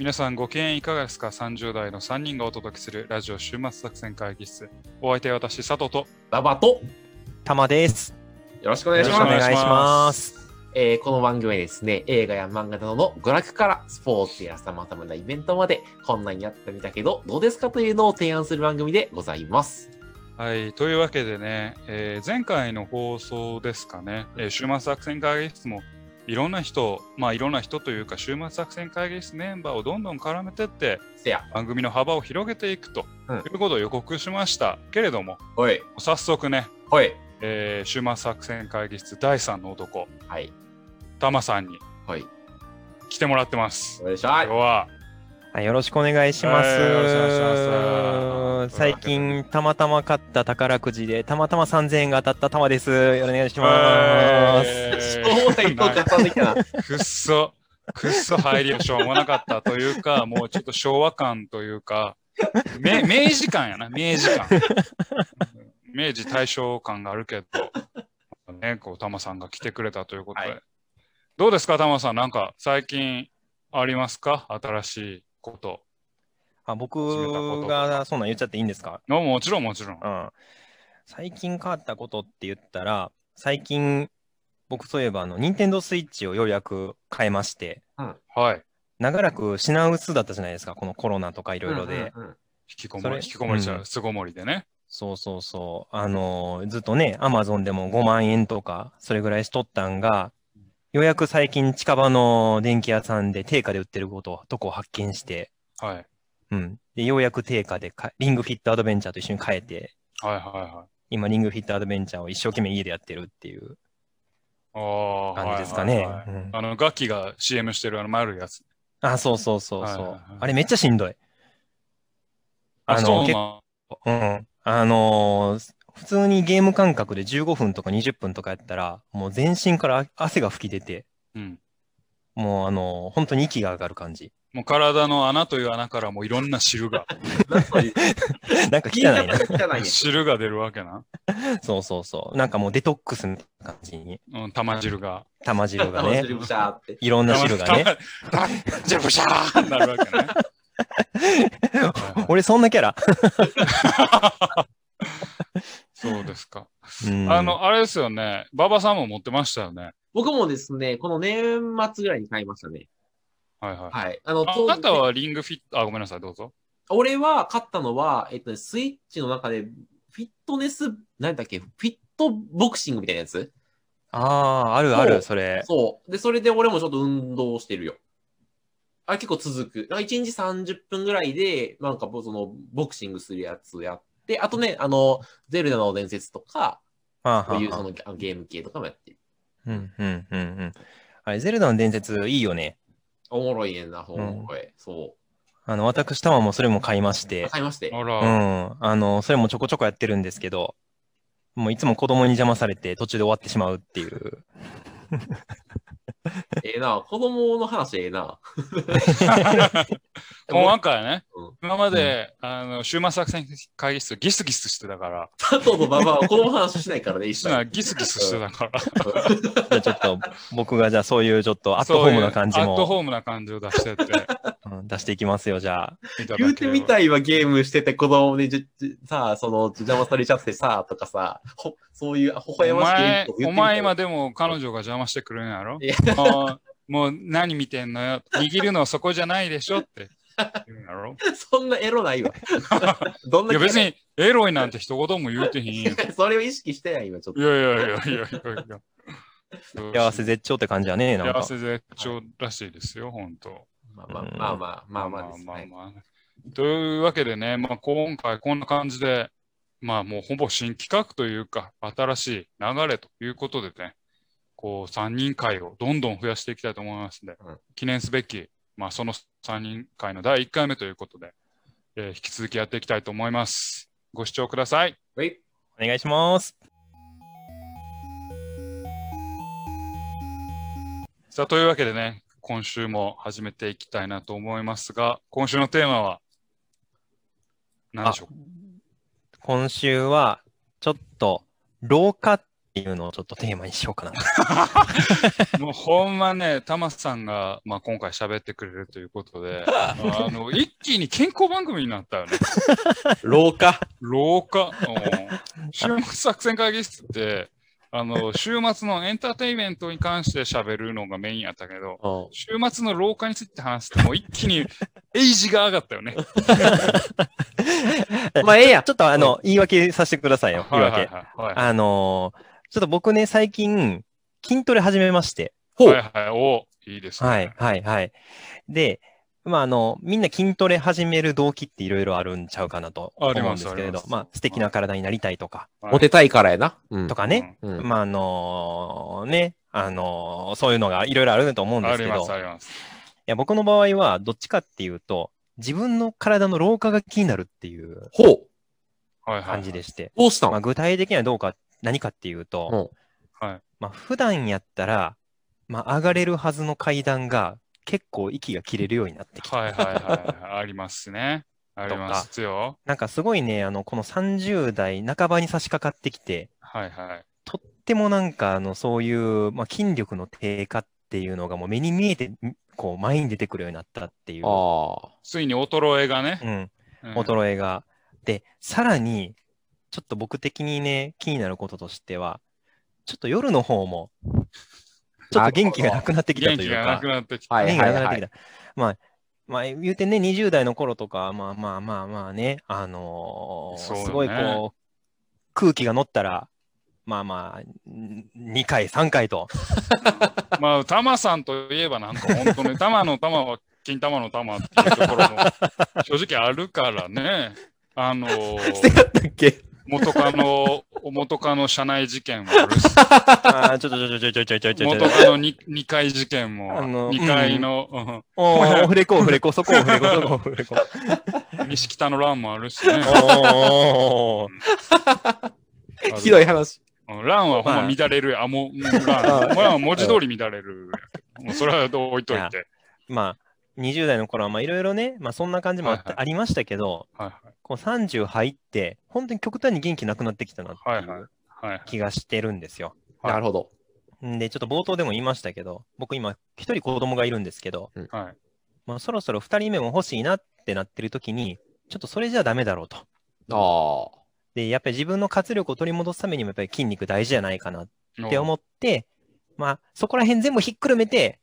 皆さんご機嫌いかがですか ?30 代の3人がお届けするラジオ週末作戦会議室。お相手は私、佐藤と。ババとたまです。よろしくお願いしよろしくおます。願いします。えーこの番組はですね、映画や漫画などの娯楽からスポーツや様々なイベントまで、こんなにやってみたけど、どうですかというのを提案する番組でございます。はい、というわけでね、えー前回の放送ですかね、えー週末作戦会議室もいろんな人、まあいろんな人というか、週末作戦会議室メンバーをどんどん絡めてって。番組の幅を広げていくとうんいうことを予告しましたけれども。早速ね。えー週末作戦会議室第3の男、はい。タマさんに。来てもらってます。よろしくお願いします。はいよろしくお願いします最近、たまたま買った宝くじで、たまたま3000円が当たったたまです。よろしくお願いします。えーす。しょうもないとこ重ねてきたな。くっそ、くっそ入りをしょうもなかったというか、もうちょっと昭和感というか、め明治感やな、明治感。明治大正感があるけど、ね、こう、タマさんが来てくれたということで。はいどうですか、タマさん、なんか最近ありますか？新しいこと。あ僕がそんなん言っちゃっていいんですか？のもちろん、もちろん。うん。最近変わったことって言ったら、最近、僕そういえば、あの、ニンテンドースイッチをようやく買いまして、はい。長らく品薄だったじゃないですか、このコロナとかいろいろで。うんうんうん引きこもり、引きこもりじゃうん巣ごもりでね。そうそうそう。あのーずっとね、アマゾンでも5万円とか、それぐらいしとったんが、ようやく最近近場の電気屋さんで定価で売ってること、とこを発見して、はい。うん。で、ようやく定価でか、リングフィットアドベンチャーと一緒に変えて、はいはいはい。今、リングフィットアドベンチャーを一生懸命家でやってるっていう感じですかね。あの、ガッキーが CM してるあの丸いやつ。あ、そうそうそうそう。はいはいはいあれめっちゃしんどい。あ、あの結なんうん。あのー普通にゲーム感覚で15分とか20分とかやったら、もう全身から汗が吹き出て、うん。もうあのー本当に息が上がる感じ。もう体の穴という穴からもういろんな汁が、なんかなんか聞い汚いな。汁が出るわけな。そうそうそう。なんかもうデトックスみたいな感じに、うん、玉汁が。玉汁がね、ブシャーって。いろんな汁がね。玉汁ブシャーになるわけね。俺そんなキャラ？そうですか。うんあの、あれですよね。馬場さんも持ってましたよね。僕もですね、この年末ぐらいに買いましたね。はいはい。はい。あの、あなたはリングフィット、あ、ごめんなさい、どうぞ。俺は買ったのは、えっとね、スイッチの中で、フィットネス、なんだっけ、フィットボクシングみたいなやつああ、あるある、それ。そう。で、それで俺もちょっと運動してるよ。あれ結構続く。1日30分ぐらいで、なんかその、ボクシングするやつやって、あとね、あの、ゼルダの伝説とか、はあそういうはあそのあのゲーム系とかもやってる。うんうんうんうん。あれ、ゼルダの伝説いいよね。おもろいねんな、おもろい。そあの、私、たまもそれも買いましう。て。買いまして？あうら、ん。あの、それもちょこちょこやってるんですけど、もういつも子供に邪魔されて途中で終わってしまうっていう。ええな、子供の話ええな。もうなんかね、うん。今まで、あの、週末作戦会議室ギスギスしてたから、佐藤と馬場は子供の話しないからね、一緒に。ギスギスしてたから、じゃあちょっと僕がじゃあそういうちょっとアットホームな感じそういうアットもホームな感じを出してって。いうん出していきますよ、じゃあ。言うてみたいわ、ゲームしてて子供にじじさあ、その、邪魔されちゃってさ、とかさ、ほそういう、微お笑ましいおってみたい前今でも彼女が邪魔してくるんやろ？いやもうもう何見てんのよ握るのはそこじゃないでしょって言うんやろ？そんなエロないわ。どんないや別にエロいなんて一言も言うてへんよ。それを意識してない、今ちょっと。いやいやいやいやいやいや。幸せ絶頂って感じやね、なんか。幸せ絶頂らしいですよ、本当。まあまあまあまあまあまあです。はいまあまあというわけでね、まあ、今回こんな感じで、まあもうほぼ新企画というか、新しい流れということでね、こう3人会をどんどん増やしていきたいと思いますので、うん記念すべき、まあその3人会の第1回目ということで、えー引き続きやっていきたいと思います。ご視聴ください。はい。お願いします。さあ、というわけでね、今週も始めていきたいなと思いますが、今週のテーマは何でしょう今週は、ちょっと、老化っいうのをちょっとテーマにしようかな。もうほんまね、タマさんが、まあ、今回喋ってくれるということで、あの、一気に健康番組になったよね。廊下。廊下。うん週末作戦会議室って、あの、週末のエンターテインメントに関して喋るのがメインやったけど、うん週末の廊下について話して、もう一気に エイジが上がったよね。まあ、ええやんちょっとあの、言い訳させてくださいよ。言い訳。あのーちょっと僕ね、最近、筋トレ始めまして。ほう。はいはい、おいいですね。はい、はい、はい。で、まあ、あの、みんな筋トレ始める動機っていろいろあるんちゃうかなと思うんですすけれどま、あ、素敵な体になりたいとか、はいモテたいからやな。うんと。かね、うんまあ、あのね、あのーそういうのがいろいろあると思うんですけど、あります、あいります。や、僕の場合は、どっちかっていうと、自分の体の老化が気になるっていうほう。はいはい。感じでして、どうしたん？まあ、具体的にはどうか、何かっていうと、はい。まあ、普段やったら、まあ、上がれるはずの階段が結構息が切れるようになってきて、はいはいはい。ありますね。ありますよ。なんかすごいね、あの、この30代半ばに差し掛かってきて、はいはい。とってもなんか、あの、そういう、まあ、筋力の低下っていうのがもう目に見えて、んこう、前に出てくるようになったっていう、ああ。ついに衰えがね。うん、うん衰えが。で、さらに、ちょっと僕的にね、気になることとしては、ちょっと夜の方も、ちょっと元気がなくなってきたというか元気がなく、なってきた。はい元気はいはいがなくなってき。た。まあ、まあ、言うてね、20代の頃とか、まあまあまあまあね、あのーねすごいこう、空気が乗ったら、まあまあ、2回、3回と、まあ、タマさんといえばなんか本当に、タマのタマは金玉の玉っていうところも正直あるからね。あの してやったっけ？元カノ、元カノ社内事件もあるし。ああ、ちょっとちょちょちょちょちょちょ。元カノ 2, 2回事件も、あの2回の。う、おー、オフレコ、オフレコ、そこオフレコ、そこオフレコ。西北の乱もあるしね。お。ひどい話。ランはほんま乱れるや。あ、もう、ラン。は文字通り乱れる。それは置いといて。まあ。20代の頃は、まあいろいろね、まあそんな感じもあ,、はいはいありましたけど、はいはい。こう30入って、本当に極端に元気なくなってきたなってはいはいいうはい。気がしてるんですよ。はいなるほど。んで、ちょっと冒頭でも言いましたけど、僕今、一人子供がいるんですけど、はい。まあ、そろそろ二人目も欲しいなってなってる時に、ちょっとそれじゃダメだろうと。ああ。で、やっぱり自分の活力を取り戻すためにもやっぱり筋肉大事じゃないかなって思って、まあ、そこら辺全部ひっくるめて、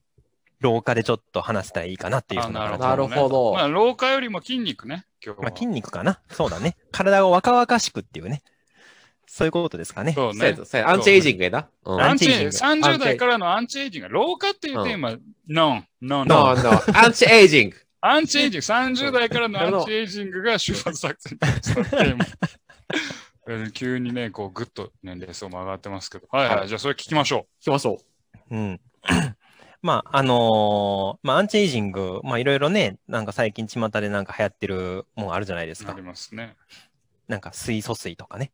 廊下でちょっと話したらいいかなっていうふうななるほどまあ、廊下よりも筋肉ね、今日は。まあ、筋肉かな。そうだね。体を若々しくっていうね。そういうことですかね。そうねそうアンチエイジングやな。うんアアンチエインチエイジンジング。30代からのアンチエイジング。廊下っていうテーマ、ノン、ノン、No, no. アンチエイジング。アンチエイジング。30代からのアンチエイジングが出発作戦のテーマ。えー急にね、こう、ぐっと年齢層も上がってますけど。はいは。はいいじゃあ、それ聞きましょ行きましょうん。まあ、あのーまあ、アンチエイジング、まあ、いろいろね、なんか最近巷でなんか流行ってるもんあるじゃないですう。あかり。ますね。なんか水素水とかね。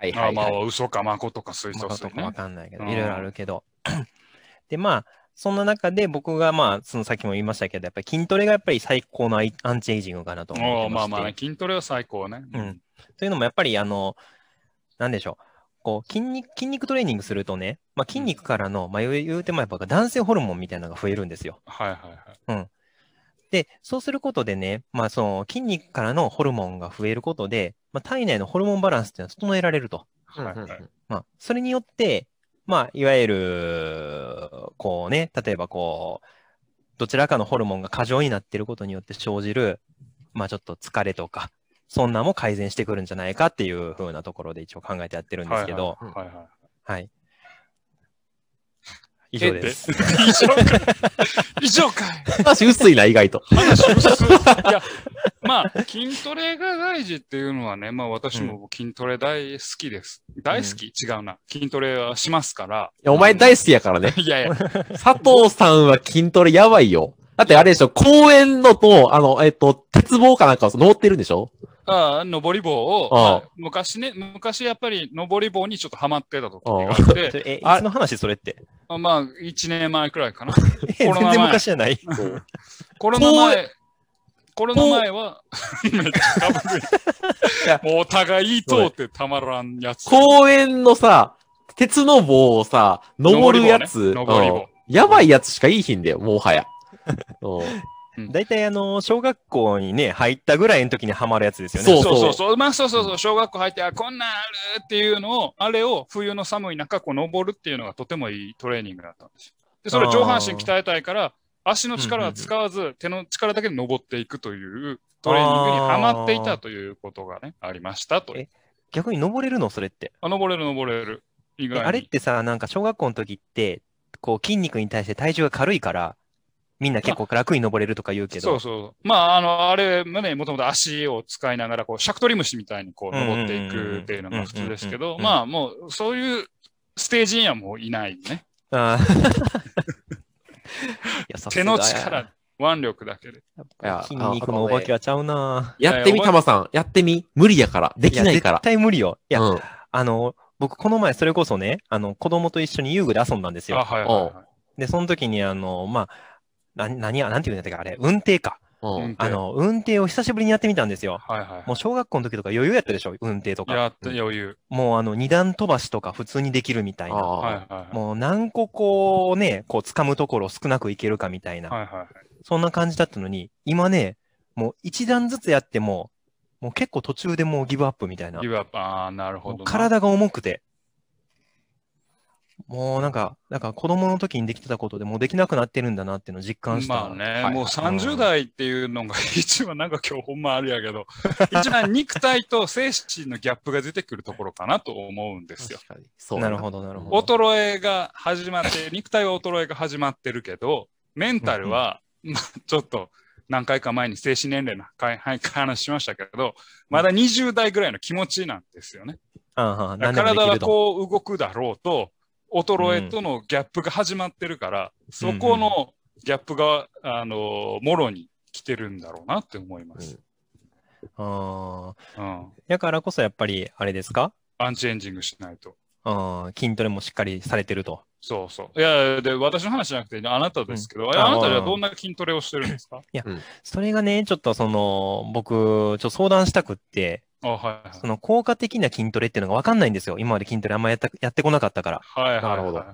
う。はいあまあはいはい。、嘘かまことか水素水まあとかわね。かんないけど、うんいろいろあるけど。で、まあ、そんな中で僕がまあ、そのさっきも言いましたけど、やっぱり筋トレがやっぱり最高のアンチエイジングかなと思ってまして。おーまあまあね、筋トレは最高ね。うん。というのもやっぱりあの、なんでしょう。こう筋肉、筋肉トレーニングするとね、まあ、筋肉からの、まあ、言うてもやっぱ男性ホルモンみたいなのが増えるんですよ。はいはいはい。で、そうすることでね、まあ、その筋肉からのホルモンが増えることで、まあ、体内のホルモンバランスっていうのは整えられると。うんはいはいまあ、それによって、まあ、いわゆる、こうね、例えばこう、どちらかのホルモンが過剰になっていることによって生じる、まあちょっと疲れとか、そんなも改善してくるんじゃないかっていう風なところで一応考えてやってるんですけど、はいはいはいはい。はい。以上です。以上かい。以上かい。話薄いな、意外と。話薄い。いや、まあ、筋トレが大事っていうのはね、まあ私も筋トレ大好きです。大好き、違うな。筋トレはしますから。いやお前大好きやからね。いやいや、佐藤さんは筋トレやばいよ。だってあれでしょ、公園のと、あの、えっと、鉄棒かなんかを登ってるんでしょ？ああ、登り棒を、ああまあ昔ね、昔やっぱり登り棒にちょっとハマってた時があって、え、いあつの話？それって。あまあ、1年前くらいかな。え全コロナ前然昔じゃない。コロナ前、コロナ前は、めっちゃかぶるや。もうお互い通ってたまらんやつ。公園のさ、鉄の棒をさ、登るやつ、登り棒ねやばいやつしかいいひんだよ、もはや。うん大体あの、小学校にね、入ったぐらいの時にハマるやつですよね。そうそうそうそう。まあそうそうそう。小学校入って、あ、こんなんあるっていうのを、あれを冬の寒い中、こう登るっていうのがとてもいいトレーニングだったんですよ。で、それ上半身鍛えたいから、足の力は使わず、手の力だけで登っていくというトレーニングにはまっていたということがね、ありましたと。え逆に登れるのそれって？あ、登れる登れる。意え外に。あれってさ、なんか小学校の時って、こう筋肉に対して体重が軽いから、みんな結構楽に登れるとか言うけど、そうそう。まあ、あの、あれもね、もともと足を使いながら、こう、シャクトリムシみたいにこう、登っていくっていうのが普通ですけど、まあ、もう、そういうステージにはもういないね。あ手の力、腕力だけで。やっぱり筋肉のお化けはちゃうな。やってみ、たまさん。やってみ。無理やから。できないからや絶。対無理よ。いや、うんあの、僕、この前、それこそね、あの、子供と一緒に遊具で遊んだんですあ、よ。はいはいはい。で、その時に、あの、まあ、な、何や、なんていうんだったっけ、あれ、運転か。うんうんあの、運転を久しぶりにやってみたんですよ。はいはい。もう小学校の時とか余裕やったでしょ、運転とか。やって余裕。もうあの、二段飛ばしとか普通にできるみたいな。はいはいはい。もう何個こうね、こう掴むところ少なくいけるかみたいな。はいはいはい。そんな感じだったのに、今ね、もう一段ずつやっても、もう結構途中でもうギブアップみたいな。ギブアップ、ああ、なるほどな。体が重くて。もうなんか、なんか子供の時にできてたことでもうできなくなってるんだなっていうのを実感した。まあね、はいもう30代っていうのが一番なんか今日ほんまあれやけど、一番肉体と精神のギャップが出てくるところかなと思うんですよ。確かに。そうだなるほど、なるほど。衰えが始まって、肉体は衰えが始まってるけど、メンタルは、まあちょっと何回か前に精神年齢の話しましたけど、まだ20代ぐらいの気持ちなんですよね。ああはあ何でもで体は。こう動くだろうと、衰えとのギャップが始まってるから、そこのギャップが、あの、もろに来てるんだろうなって思います。ああ。うん。だからこそやっぱり、あれですか？アンチエンジングしないと。ああ筋トレもしっかりされてると。そうそう。いや、で、私の話じゃなくて、あなたですけど、うんあなたはどんな筋トレをしてるんですか？それがね、ちょっとその、僕、ちょっと相談したくって、あ、はいはい。その効果的な筋トレっていうのがわかんないんですよ。今まで筋トレあんまやったやってこなかったから。はいはいはい。なるほど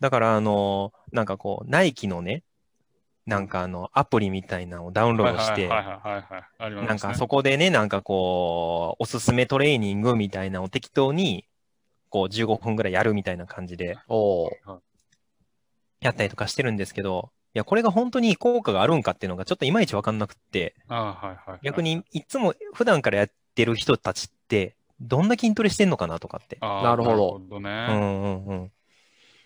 だから、あの、なんかこう、ナイキのね、なんかあの、アプリみたいなのをダウンロードして、はいはいはいはいはい。ありますね。なんかそこでね、なんかこう、おすすめトレーニングみたいなのを適当に、こう15分ぐらいやるみたいな感じでやったりとかしてるんですけど、いや、これが本当に効果があるんかっていうのがちょっといまいちわかんなくって、あはいはいはい。逆にいつも普段からやってる人たちって、どんな筋トレしてんのかなとかって。あー、なるほどどうね。んうんうん。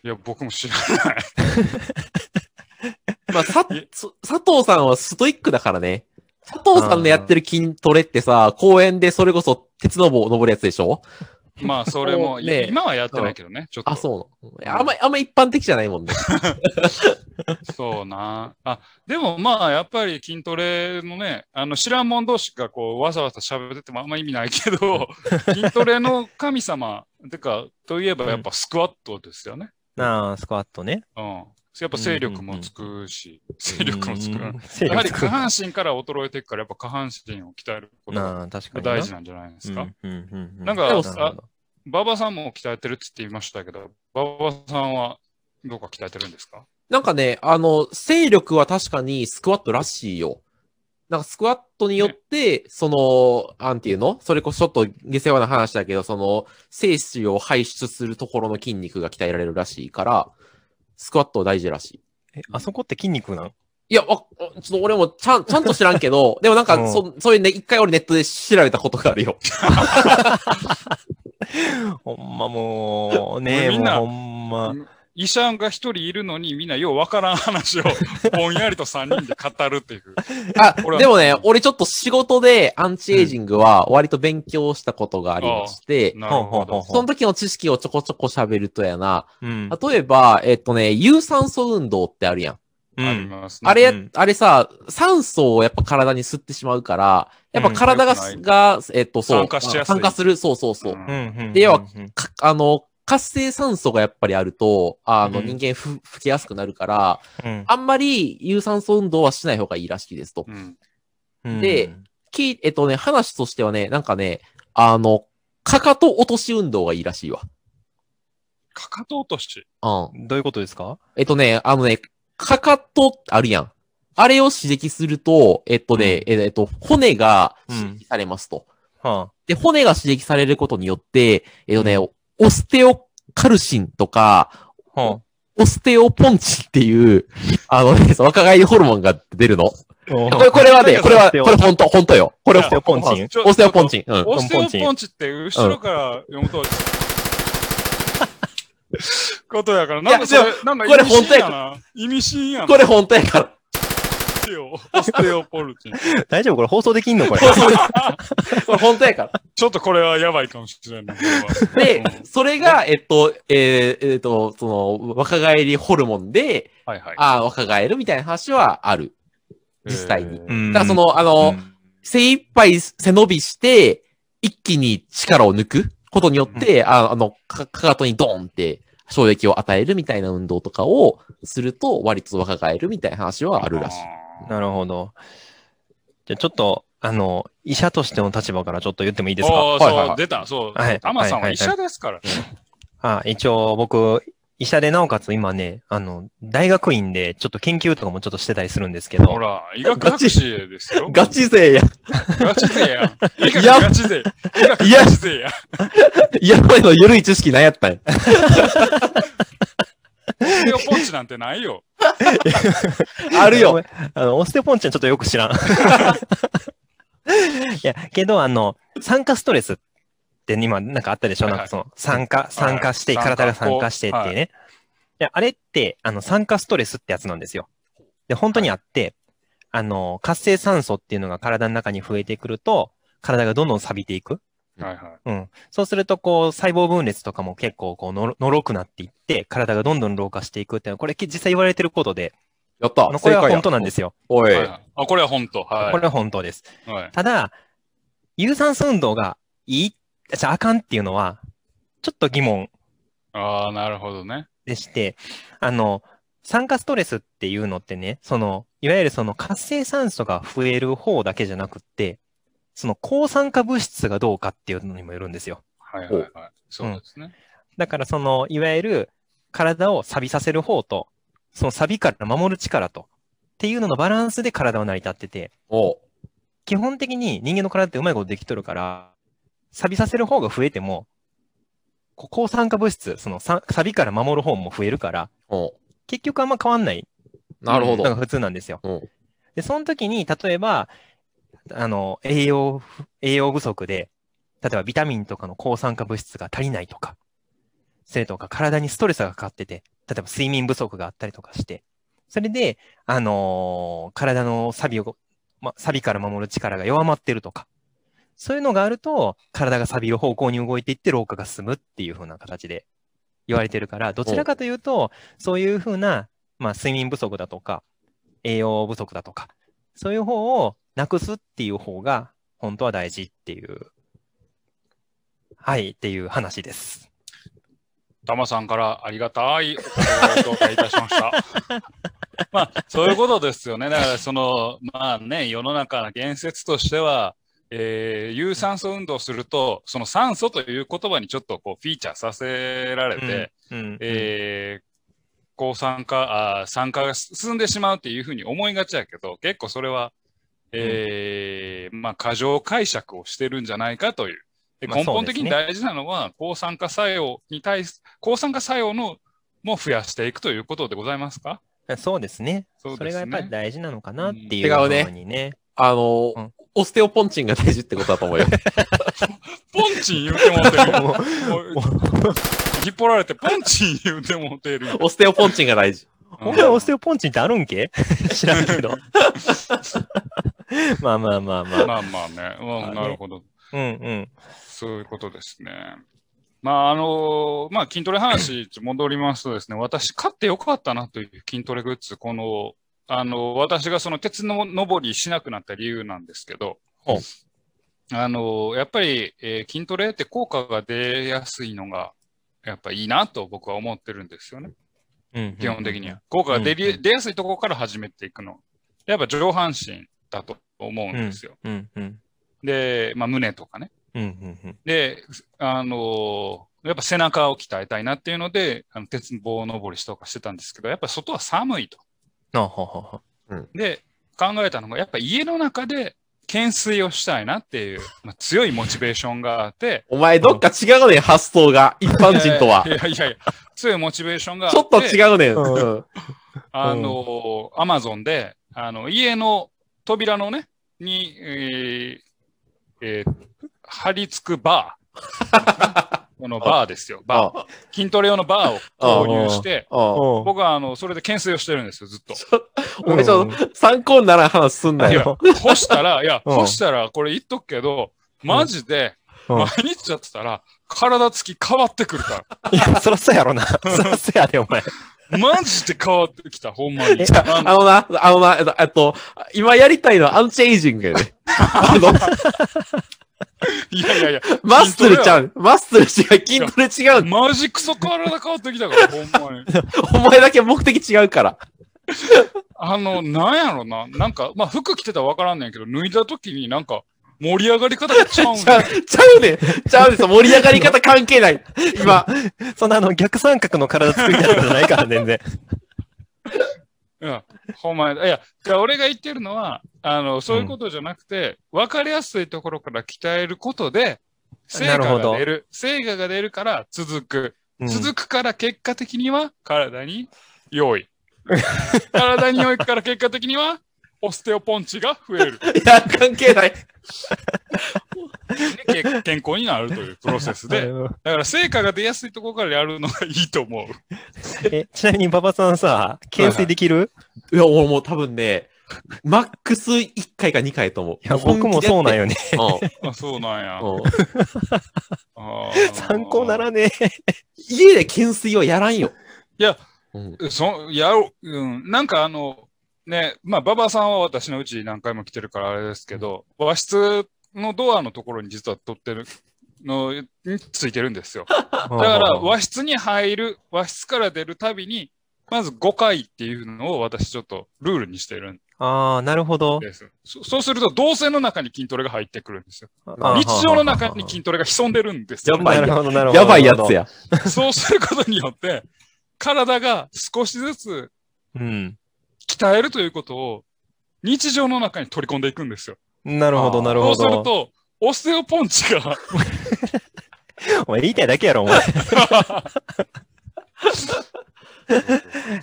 いや、僕も知らない。まあ、佐藤さんはストイックだからね。佐藤さんのやってる筋トレってさ、公園でそれこそ鉄の棒を登るやつでしょ？まあ、それも、ね今はやってないけどね、ちょっと。あ、そうあんま、あんま一般的じゃないもんね。そうな。あ、でもまあ、やっぱり筋トレのね、あの、知らん者同士がこう、わざわざ喋っててもあんま意味ないけど、筋トレの神様、てか、といえばやっぱスクワットですよね。ああ、スクワットね。うん。やっぱ勢力もつくし、勢力もつく。うん勢やはり下半身から衰えていくから、やっぱ下半身を鍛えることが。大事なんじゃないですか？なんか馬場さんも鍛えてるって言っていましたけど、馬場さんはどうか鍛えてるんですか？なんかね、あの、勢力は確かにスクワットらしいよ。なんかスクワットによって、その、なんていうの？それこそちょっと下世話な話だけど、その、精子を排出するところの筋肉が鍛えられるらしいから、スクワット大事らしい。え、あそこって筋肉なん？いや、わちょっと俺もちゃん、ちゃんと知らんけど、でもなんか、うんそ、そういうね、一回俺ネットで調べたことがあるよ。ほんまもう、ねみんなもうほんま。医者が一人いるのにみんなようわからん話を ぼんやりと三人で語るっていう。あでもね、俺ちょっと仕事でアンチエイジングは割と勉強したことがありまして、その時の知識をちょこちょこ喋るとやな。うん。例えば、えっとね、有酸素運動ってあるやん。うありん。ますね。あれや、うんあれさ、酸素をやっぱ体に吸ってしまうから、やっぱ体が、うんが、えっと、そう。酸化しやすい酸化する、そうそうそう。で要はあの、活性酸素がやっぱりあると、あの、うん人間ふ、吹きやすくなるから、うんあんまり有酸素運動はしない方がいいらしいですと。うん。うんで、き、えっとね、話としてはね、なんかね、あの、かかと落とし運動がいいらしいわ。かかと落とし？うん。どういうことですか？えっとね、あのね、かかとあるやん。あれを刺激すると、えっとね、えっと、骨が刺激されますと。はで、骨が刺激されることによって、えっとね、オステオカルシンとか、オステオポンチっていう、あのね、若返りホルモンが出るの。こあ。れ、これはね、これは、これ本当本当よ。これオステオポンチン？オステオポンチン。うん。オステオポンチって後ろから読むと、ことやから、なんかそれ、なんかこれ本当やな。意味深やな。これ本当やから。テオ、オステオポルチン。大丈夫？これ放送できんのこれ？これ本当やから。ちょっとこれはやばいかもしれない。でそれが、えっと、えーえっと、その、若返りホルモンで、はいはい。ああ、若返るみたいな話はある。実際にえーうんだからその、あの、精一杯背伸びして、一気に力を抜くことによって、ああの、かかかとにドーンって衝撃を与えるみたいな運動とかをすると、割と若返るみたいな話はあるらしい。なるほど。じゃあちょっと、あの、医者としての立場からちょっと言ってもいいですか？おーはいはいはいそう、出た、そう。はいタマさんは医者ですから。あ一応僕、医者でなおかつ今ね、あの、大学院でちょっと研究とかもちょっとしてたりするんですけど、ほら、医学博士ですよ。ガチ勢や。ガチ勢やん。医学いやガチ勢。医学ガチ勢や。いや、これの緩い知識何やったんや。オステオポンチなんてないよ。あるよ。あの、オステオポンチはちょっとよく知らん。いや、けど、あの、酸化ストレスって今なんかあったでしょ、はいはいなんかその、酸化、酸化して、酸化体が酸化してっていうね。いや、あれって、あの、酸化ストレスってやつなんですよ。で、本当にあって、あの、活性酸素っていうのが体の中に増えてくると、体がどんどん錆びていく。はいはい。うん。そうすると、こう、細胞分裂とかも結構、こうのろ、のろくなっていって、体がどんどん老化していくっていうのは、これ実際言われてることで、やった。これは本当なんですよ。おい。はいはいあ、これは本当。はい。これは本当です。はい。ただ、有酸素運動がいい、じゃああかんっていうのは、ちょっと疑問ああ、なるほどね。でして、あの、酸化ストレスっていうのってね、その、いわゆるその活性酸素が増える方だけじゃなくって、その抗酸化物質がどうかっていうのにもよるんですよ。はいはいはい。そうですね。だからその、いわゆる体を錆びさせる方と、その錆びから守る力と、っていうののバランスで体は成り立ってて、基本的に人間の体ってうまいことできとるから、錆びさせる方が増えても、抗酸化物質、そのさ錆びから守る方も増えるから、結局あんま変わんないなるほど。のが普通なんですよ。うんで、その時に、例えば、あの、栄養、栄養不足で、例えばビタミンとかの抗酸化物質が足りないとか、それとか体にストレスがかかってて、例えば睡眠不足があったりとかして、それで、あのー体の錆を、ま、錆から守る力が弱まってるとか、そういうのがあると、体が錆びる方向に動いていって老化が進むっていう風な形で言われてるから、どちらかというと、そういう風な、まあ、睡眠不足だとか、栄養不足だとか、そういう方をなくすっていう方が、本当は大事っていう、はい、っていう話です。タマさんからありがたいお言葉を頂戴いたしました。まあ、そういうことですよね。だから、その、まあね、世の中の言説としては、えー有酸素運動すると、その酸素という言葉にちょっとこうフィーチャーさせられて、うん、うんえー抗酸化あー、酸化が進んでしまうっていうふうに思いがちやけど、結構それは、えーまあ、過剰解釈をしてるんじゃないかという。でまあ根本的に大事なのは、抗酸化作用に対す、抗酸化作用のも増やしていくということでございますか？そうですね。そねそれがやっぱり大事なのかなっていうふうにね。あの、うんオステオポンチンが大事ってことだと思うよ。ポンチン言うてもうてる。引っ張られてポンチン言うてもうてる。オステオポンチンが大事。お前オステオポンチンってあるんけ？知らんけど。まあまあまあまあ。まあまあね。うん、あねなるほど。うんうん。そういうことですね。まあ、あのまあ、筋トレ話戻りますとですね、私、買ってよかったなという筋トレグッズ、この、あの、私がその鉄の登りしなくなった理由なんですけどあのやっぱり、えー筋トレって効果が出やすいのが、やっぱいいなと僕は思ってるんですよね。うん基本的には。効果が出出やすいところから始めていくの。やっぱ上半身だと思うんですよ。うんうん。で、まあ、胸とかね。うんうんうん。で、あのーやっぱ背中を鍛えたいなっていうので、あの鉄棒登りしとかしてたんですけど、やっぱ外は寒いと。あははは。で、考えたのが、やっぱ家の中で懸垂をしたいなっていう、まあ、強いモチベーションがあって、お前どっか違うねん、発想が。一般人とは。いやいやいや、強いモチベーションがあって、ちょっと違うねんあのー、アマゾンで、あの、家の扉のね、に、えーえー貼り付くバー。このバーですよ、バー。あ筋トレ用のバーを購入して、僕はあのそれで懸垂をしてるんですよ、ずっと。お前ちょっと参考にならん話すんないよ。干したら、いや、うん干したら、これ言っとくけど、マジで、うん毎日やってたら、体つき変わってくるかいや、そらそうやろな。そらそうやで、お前。ら。マジで変わってきた、ほんまに。えあのな、あのな、えっとえっと、今やりたいのはアンチエイジングやね。あの、いやいやいや、マッスルちゃう。マッスル違う。筋トレ違う。マジクソ体変わってきたから、ほんまに。お前だけ目的違うから。あの、なんやろな、なんか、まあ、服着てたらわからんねんけど、脱いだ時になんか、盛り上がり方がちゃうん ちゃちゃうねん。ちゃうねん。そう盛り上がり方関係ない。今。そんなあの逆三角の体作りたいことじゃないから、全然。い や、ほんまや。いや、じゃあ俺が言ってるのは、あの、そういうことじゃなくて、わ、かりやすいところから鍛えることで、成果が出る。成果が出るから続く。うん続くから結果的には体に良い。体に良いから結果的にはオステオポンチが増える。いや、関係ない。で け健康になるというプロセスで、だから成果が出やすいところからやるのがいいと思う。えちなみに馬場さんさ、懸垂できる？いや、俺もう多分ね、マックス1回か2回と思う。いや、僕もそうなんよね。うんあそうなんや。うんあー参考ならねえ。家で懸垂はやらんよ。いや、うん、そやろう、うん、なんかあの、ね、まあ、馬場さんは私のうちに何回も来てるからあれですけど、和室のドアのところに実は取ってるのについてるんですよ。だ だから和室に入る、和室から出るたびに、まず5回っていうのを私ちょっとルールにしてるんああ、なるほど。です。そそうすると動線の中に筋トレが入ってくるんですよ。日常の中に筋トレが潜んでるんですよ。やばいなるほど、なるほど。やばいやつ。や。そうすることによって、体が少しずつうん。鍛えるということを日常の中に取り込んでいくんですよ。なるほど、なるほそうするど。と、オステオポンチがお前言いたいだけやろ、お前。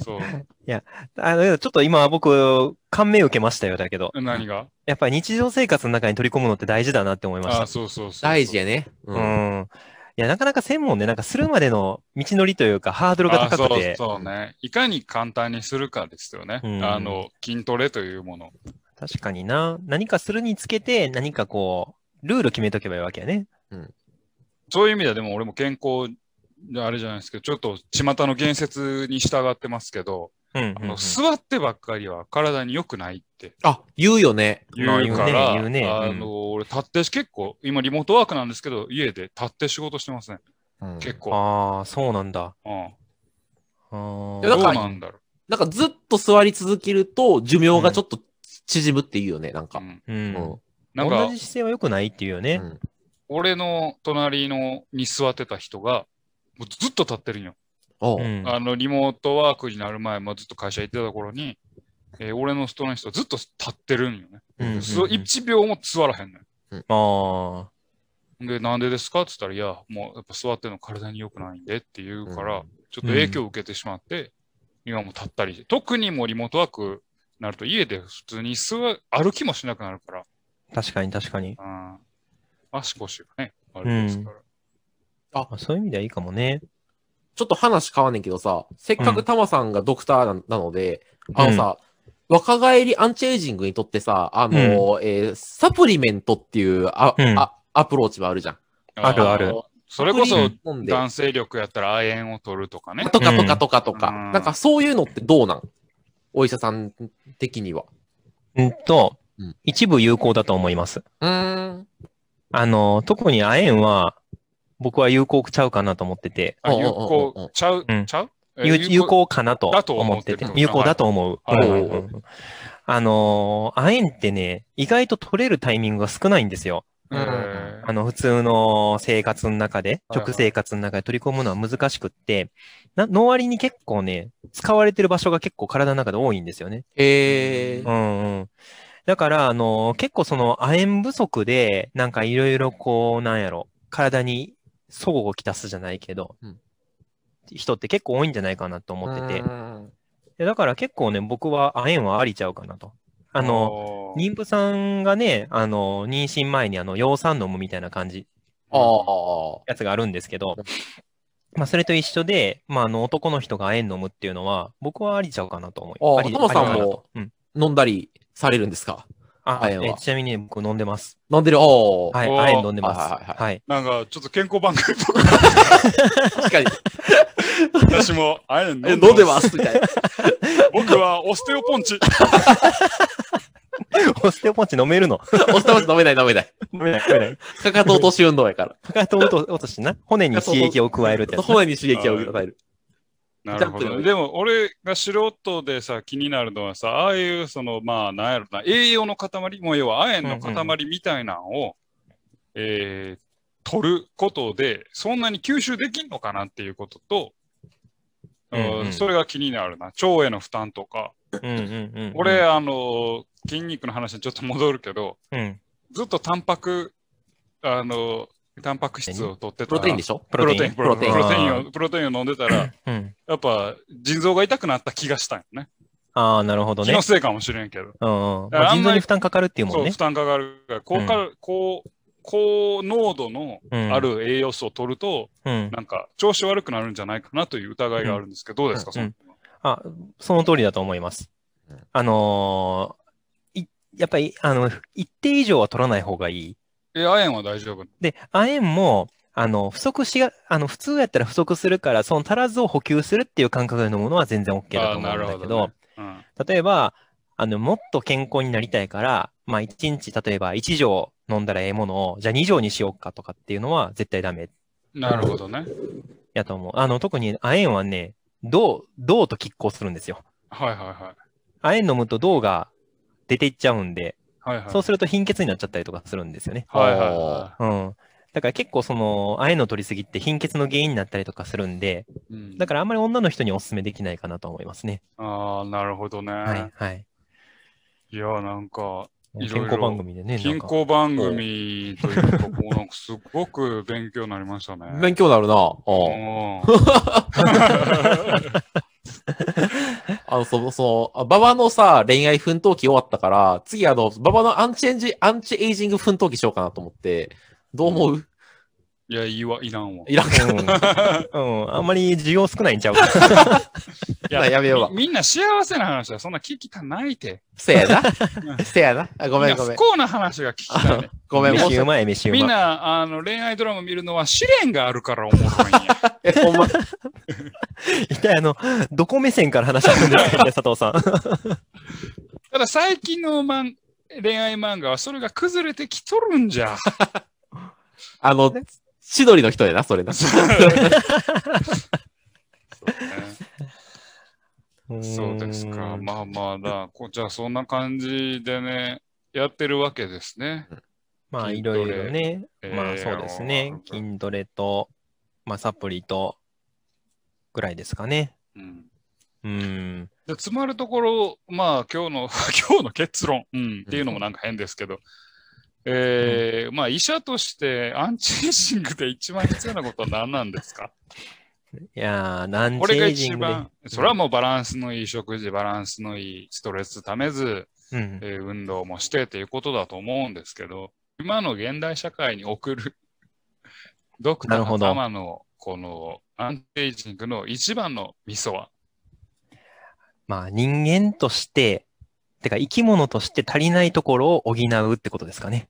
そう。あの、ちょっと今僕、感銘受けましたよ、だけど。何が？やっぱり日常生活の中に取り込むのって大事だなって思いましあた。そうそうそう。大事やね。う。うんん。いや、なかなか専門で、なんかするまでの道のりというか、ハードルが高くて、そうね。いかに簡単にするかですよね。うんあの、筋トレというもの。確かにな。何かするにつけて、何かこう、ルール決めとけばいいわけやね。そういう意味ではでも俺も健康、あれじゃないですけど、ちょっと巷の言説に従ってますけど、うんうんうん、あの座ってばっかりは体に良くないってあ、言うよね。言うから、まあ言うね言うねあうんの、俺立ってし結構、今リモートワークなんですけど、家で立って仕事してますね。うん結構。ああ、そうなんだ。うん。あーどうなんだろなんかずっと座り続けると寿命がちょっと縮むっていうよね、なんう。かう。ん、う。うんん。なんか同じ、姿勢は良くないっていうよね。うん俺の隣のに座ってた人が、もうずっと立ってるんよ。あの、リモートワークになる前もずっと会社行ってた頃に、えー俺の人の人ずっと立ってるんよね。うんうんうん。そう1秒も座らへんねあん。で、なんでですか？って言ったら、いや、もうやっぱ座ってるの体に良くないんでって言うから、うん。ちょっと影響を受けてしまって、今も立ったり、特にもうリモートワークになると家で普通に座歩きもしなくなるから、あ、確かに確かに。うん、足腰がね、あれですから。まあ、そういう意味ではいいかもね。ちょっと話変わんねんけどさ、せっかくタマさんがドクターななので、あのさ、若返りアンチエイジングにとってさ、あの、えーサプリメントっていうあ、うん。あアプローチもあるじゃん。あるある。のそれこそ男性力やったら亜鉛を取るとかね。とかとかとかとか、うん。なんかそういうのってどうなん？お医者さん的には。うんとうん、一部有効だと思います。うーん。あの、特に亜鉛は、僕は有効ちゃうかなと思ってて、あ有効ちゃううん。ちゃう？え有有効かなと思思っててってる、有効だと思う。はいはいうんうんうん。あのー、亜鉛ってね、意外と取れるタイミングが少ないんですよ。えーあの、普通の生活の中で、食生活の中で取り込むのは難しくって、なの割に結構ね、使われてる場所が結構体の中で多いんですよね。へえう。んうん。だから、あの、結構その亜鉛不足で、なんかいろいろこう、なんやろ、体に相互をきたすじゃないけど、うん。人って結構多いんじゃないかなと思ってて。だから結構ね、僕は亜鉛はありちゃうかなと。あの、妊婦さんがね、あの、妊娠前にあの、養酸飲むみたいな感じ。やつがあるんですけど、まあ、それと一緒で、まあ、あの、男の人が亜鉛飲むっていうのは、僕はありちゃうかなと思いあありトモさんもうん。飲んだりされるんですか？あ、亜鉛はえちなみにね僕飲んでます。飲んでる？おー。はい、おー亜鉛飲んでます。はいはいはいはい。なんか、ちょっと健康番組っぽく、確かに。私も、あれ飲ん飲んでます？みたいな。僕はオステオポンチ。オステオポンチ飲めるの？おっさま飲めない飲めない。飲めない、飲めない。かかと落とし運動やから。かかと落と落としてな。骨に刺激を加えるってやつな。骨に刺激を与える。なるほど、ね。でも、俺が素人でさ、気になるのはさ、ああいう、その、まあ、なんやろな、栄養の塊、もう要は亜鉛の塊みたいなのを、えー取ることで、そんなに吸収できんのかなっていうことと、うんうんそれが気になるな。腸への負担とか。うんうんうん。俺、、あの、筋肉の話にちょっと戻るけど、うん。ずっとタンパク、あの、タンパク質を取ってたらプロテインでしょ？ププロテイン、プロテイン、プロテインあを、プロテインを飲んでたら、うん。やっぱ腎臓が痛くなった気がしたんよね。ああ、なるほどね気の。せいかもしれんけど。うんまあ腎臓に負担かかるっていうもそう、んね負。担かかるから、高カロ、高、高濃度のうんある栄養素を取ると、うん。なんか調子悪くなるんじゃないかなという疑いがあるんですけど、どうですか、うんそのあ、その通りだと思いますうん。あのーい、やっぱり、あの、一定以上は取らない方がいい。え、亜鉛は大丈夫？で、亜鉛も、あの、不足しが、あの、普通やったら不足するから、その足らずを補給するっていう感覚で飲むのは全然 OK だと思うんだけどどね、うん。例えば、あの、もっと健康になりたいから、まあ、1日、例えば1錠飲んだらええものを、じゃあ2錠にしようかとかっていうのは絶対ダメなるほどね。やと思う。あの、特に亜鉛はね、銅、銅と拮抗するんですよ。はいはいはい。亜鉛飲むと銅が出ていっちゃうんで、はいはい。そうすると貧血になっちゃったりとかするんですよね。はいはいはうん。だから結構その、亜鉛の取りすぎって貧血の原因になったりとかするんで、い。うんだからあんまり女の人にお勧めできないかなと思いますね。ああ、なるほどね。はい、はい。いや、なんか、いろいろ健康番組でね、なん健か。康番組というか、もうなんかすごく勉強になりましたね。勉強になるな。うん あの、その、その、馬場のさ、恋愛奮闘期終わったから、次あの、馬場のアンチエンジ、アンチエイジング奮闘期しようかなと思って、どう思う？いや、いいわ、いらんわ。いらんか。うん、うん。あんまり需要少ないんちゃう？か。いややめようわみみんな幸せな話はそんな聞きたないて。せやな。せやな。あごめんごめん。みんな不幸な話が聞きたいね。ごめん、飯うまい、飯うみんまい。なあの恋愛ドラマ見るのは試練があるからおもろいんや。え、ほんま、一体あの、どこ目線から話してるんですかね、佐藤さん。ただ最近のマン恋愛漫画はそれが崩れてきとるんじゃ。あの、千鳥の人やな、それな。そうですか。まあまあだ。こじゃあそんな感じでね、やってるわけですね。まあ、いろいろね。えーまあ、そうですね。筋トレと、まあ、サプリと、ぐらいですかね。うん。うん。で、つまるところ、まあ今日の、今日の結論、うん、っていうのもなんか変ですけど、えーまあ医者としてアンチエイジングで一番必要なことは何なんですか？いやー、ナンこれが。一番、それはもうバランスのいい食事、バランスのいいストレスためず、うん。えー運動もしてっていうことだと思うんですけど、今の現代社会に送る ドクターののこのアンチエイジングの一番のミソは、まあ、人間として、てか生き物として足りないところを補うってことですかね。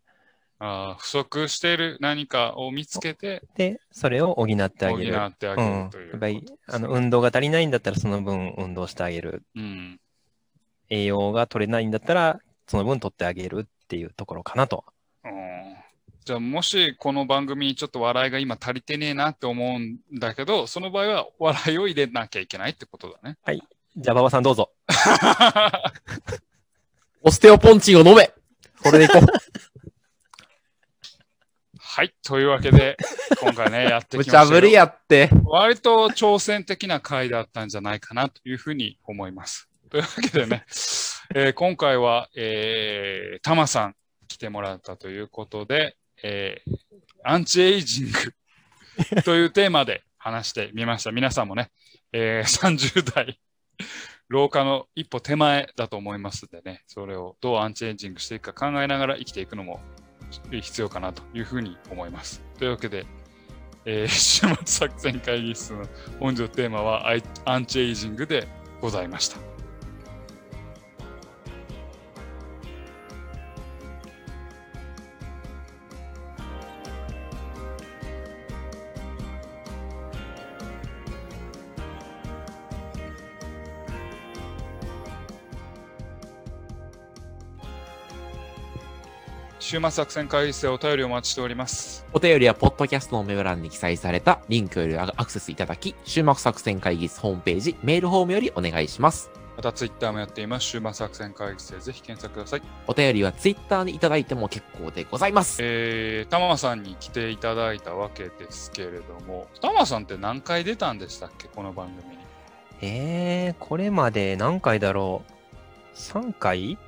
あー不足している何かを見つけてで、それを補ってあ補げる。ってあうんげるという。やっぱり、あの、運動が足りないんだったらその分運動してあげる。うん。栄養が取れないんだったらその分取ってあげるっていうところかなと。うんじゃあもしこの番組にちょっと笑いが今足りてねえなって思うんだけど、その場合は笑いを入れなきゃいけないってことだね。じゃあ、馬場さんどうぞ。オステオポンチンを飲めそれでいこう。はい。というわけで、今回ね、やってきま無したけど。茶ぶりやって。割と挑戦的な回だったんじゃないかなというふうに思います。というわけでね、えー今回は、えー、タマさん来てもらったということで、えーアンチエイジング というテーマで話してみました。皆さんもね、えー30代、老化の一歩手前だと思いますのでね、それをどうアンチエイジングしていくか考えながら生きていくのも必要かなというふうに思います。というわけで、えー 週末作戦会議室の本日のテーマはアイアンチエイジングでございました。週末作戦会議室でお便りをお待ちしております。お便りは、ポッドキャストのメモ欄に記載されたリンクよりアクセスいただき、終幕作戦会議室ホームページ、メールフォームよりお願いします。またツイッターもやっています。週末作戦会議室でぜひ検索ください。お便りはツイッターにいただいても結構でございます。えー、タマさんに来ていただいたわけですけれども、タマさんって何回出たんでしたっけ？この番組に。えー、これまで何回だろう ?3 回？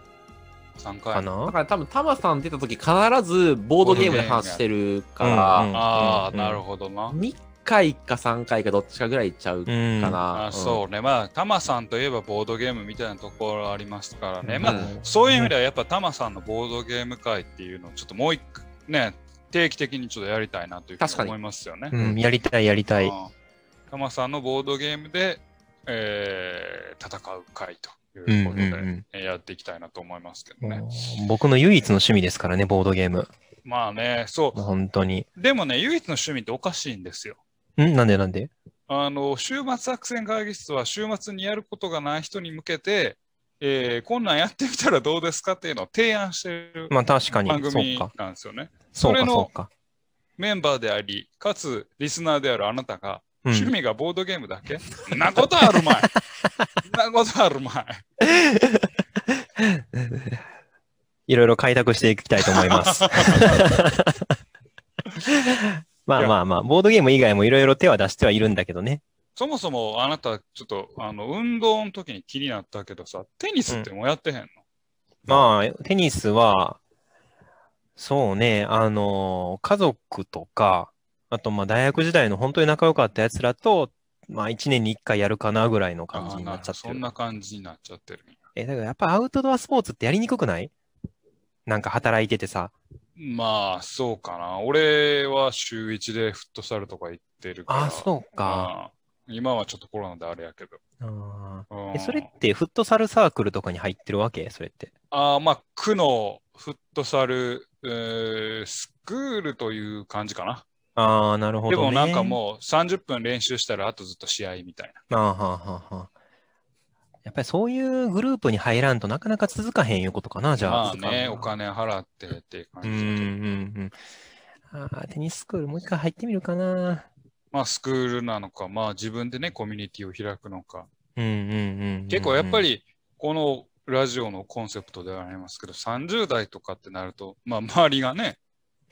3回。かな？だから多分、タマさん出た時必ずボードゲームで話してるから、うんうんああ、うんなるほどな。2回か3回かどっちかぐらいちゃうかうん。な。あそうね。まあ、タマさんといえばボードゲームみたいなところありますからね。うんまあ、うんそういう意味ではやっぱタマさんのボードゲーム会っていうのをちょっともう一回ね、定期的にちょっとやりたいなというふう確かにに思いますよね。うん、やりたい、やりたい。うんタマさんのボードゲームで、えー戦う会ということで、やっていきたいなと思いますけどね。僕の唯一の趣味ですからね、ボードゲーム。まあね、そもう本当に。う。でもね、唯一の趣味っておかしいんですよ。ん？なんで？なんで？あの、週末作戦会議室は週末にやることがない人に向けて、えーこんなんやってみたらどうですかっていうのを提案してるまあ確かに番、組そうか。なんですよね。そうか、それのそうか。メンバーであり、かつリスナーであるあなたが、うん趣味がボードゲームだけ、んなことあるまい。ことあるまい。いろいろ開拓していきたいと思います。まあまあまあ、ボードゲーム以外もいろいろ手は出してはいるんだけどね。そもそもあなた、ちょっとあの運動の時に気になったけどさ、テニスってもうやってへんの、まあ、テニスは、そうね、あの、家族とか、あとまあ大学時代の本当に仲良かったやつらと、まあ一年に一回やるかなぐらいの感じになっちゃってる。そんな感じになっちゃってる。え、だからやっぱアウトドアスポーツってやりにくくない？なんか働いててさ。まあ、そうかな。俺は週一でフットサルとか行ってるから。あ、そうか。まあ今はちょっとコロナであれやけど。あーうんえ、それってフットサルサークルとかに入ってるわけ？それって。あーまあ、区のフットサル、えースクールという感じかな。ああ、なるほど、ね。でもなんかもう30分練習したらあとずっと試合みたいな。ああ、はあ、はあ、はあ。やっぱりそういうグループに入らんとなかなか続かへんいうことかな、じゃあ。まあね、お金払ってっていう感うん、うじだと。ん、うん。ああ、テニススクールもう一回入ってみるかな。まあ、スクールなのか、まあ自分でね、コミュニティを開くのか。うん、うん、うん。結構やっぱり。り、このラジオのコンセプトではありますけど、30代とかってなると、まあ周りがね、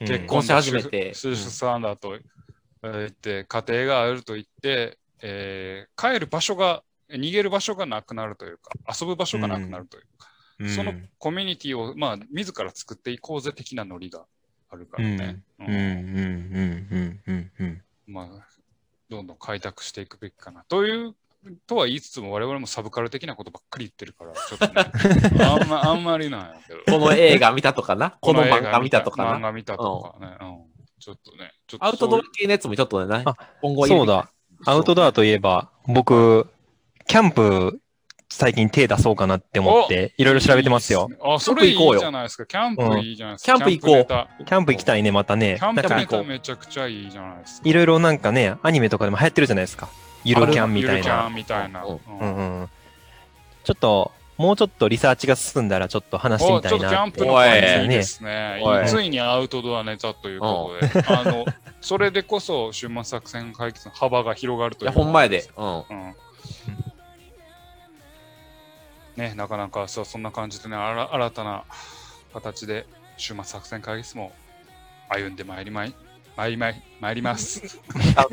結婚婚し始めて出産だと言って、家庭があると言って、えー帰る場所が、逃げる場所がなくなるというか、遊ぶ場所がなくなるというか、うん、そのコミュニティを、まあ、自ら作っていこうぜ的なノリがあるからね。うん、うん、うん、うん、うん、うん。まあ、どんどん開拓していくべきかな。という、とは言いつつも、我々もサブカル的なことばっかり言ってるから、ちょっとね、あんまあんまりなんやけど。この映画見たとかな？この漫画見たとかな？漫画見たとかね。うん。ちょっとね、ちょっとアウトドアそう系のやつもちょっとねあ、今後そうだ。アウトドアといえば、僕、キャンプ、最近手出そうかなって思って、いろいろ調べてますよいい。ですねあ、それいいキャンプ行こうよじゃないですか。キャンプいいじゃないですか。キャンプ行こうキャンプ行きたいね、またね。キャンプなんかネタめちゃくちゃいいじゃないですか。いろいろなんかね、アニメとかでも流行ってるじゃないですか。ゆるキャンみたいなゆるキャン。みたいな。ちょっと、もうちょっとリサーチが進んだら、ちょっと話してみたいおちょっとキャ。ンプの会いいですね。ついにアウトドアネタということで、あの、それでこそ週末作戦会議の幅が広がるといや、いう。ほんまやで。うん。うん。ね、なかなかそうそんな感じでね、あら新たな形で週末作戦会議室も歩んでまいりまい参りまい参ります。盛大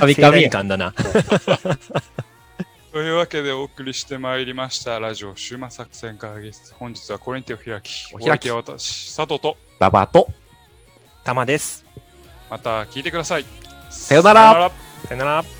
カビカビや。感だな。というわけでお送りしてまいりましたラジオ終末作戦会議室。本日はこれにてお開き。お開きは私、佐藤とババと。たまです。また聞いてください。さよならら。さよなら。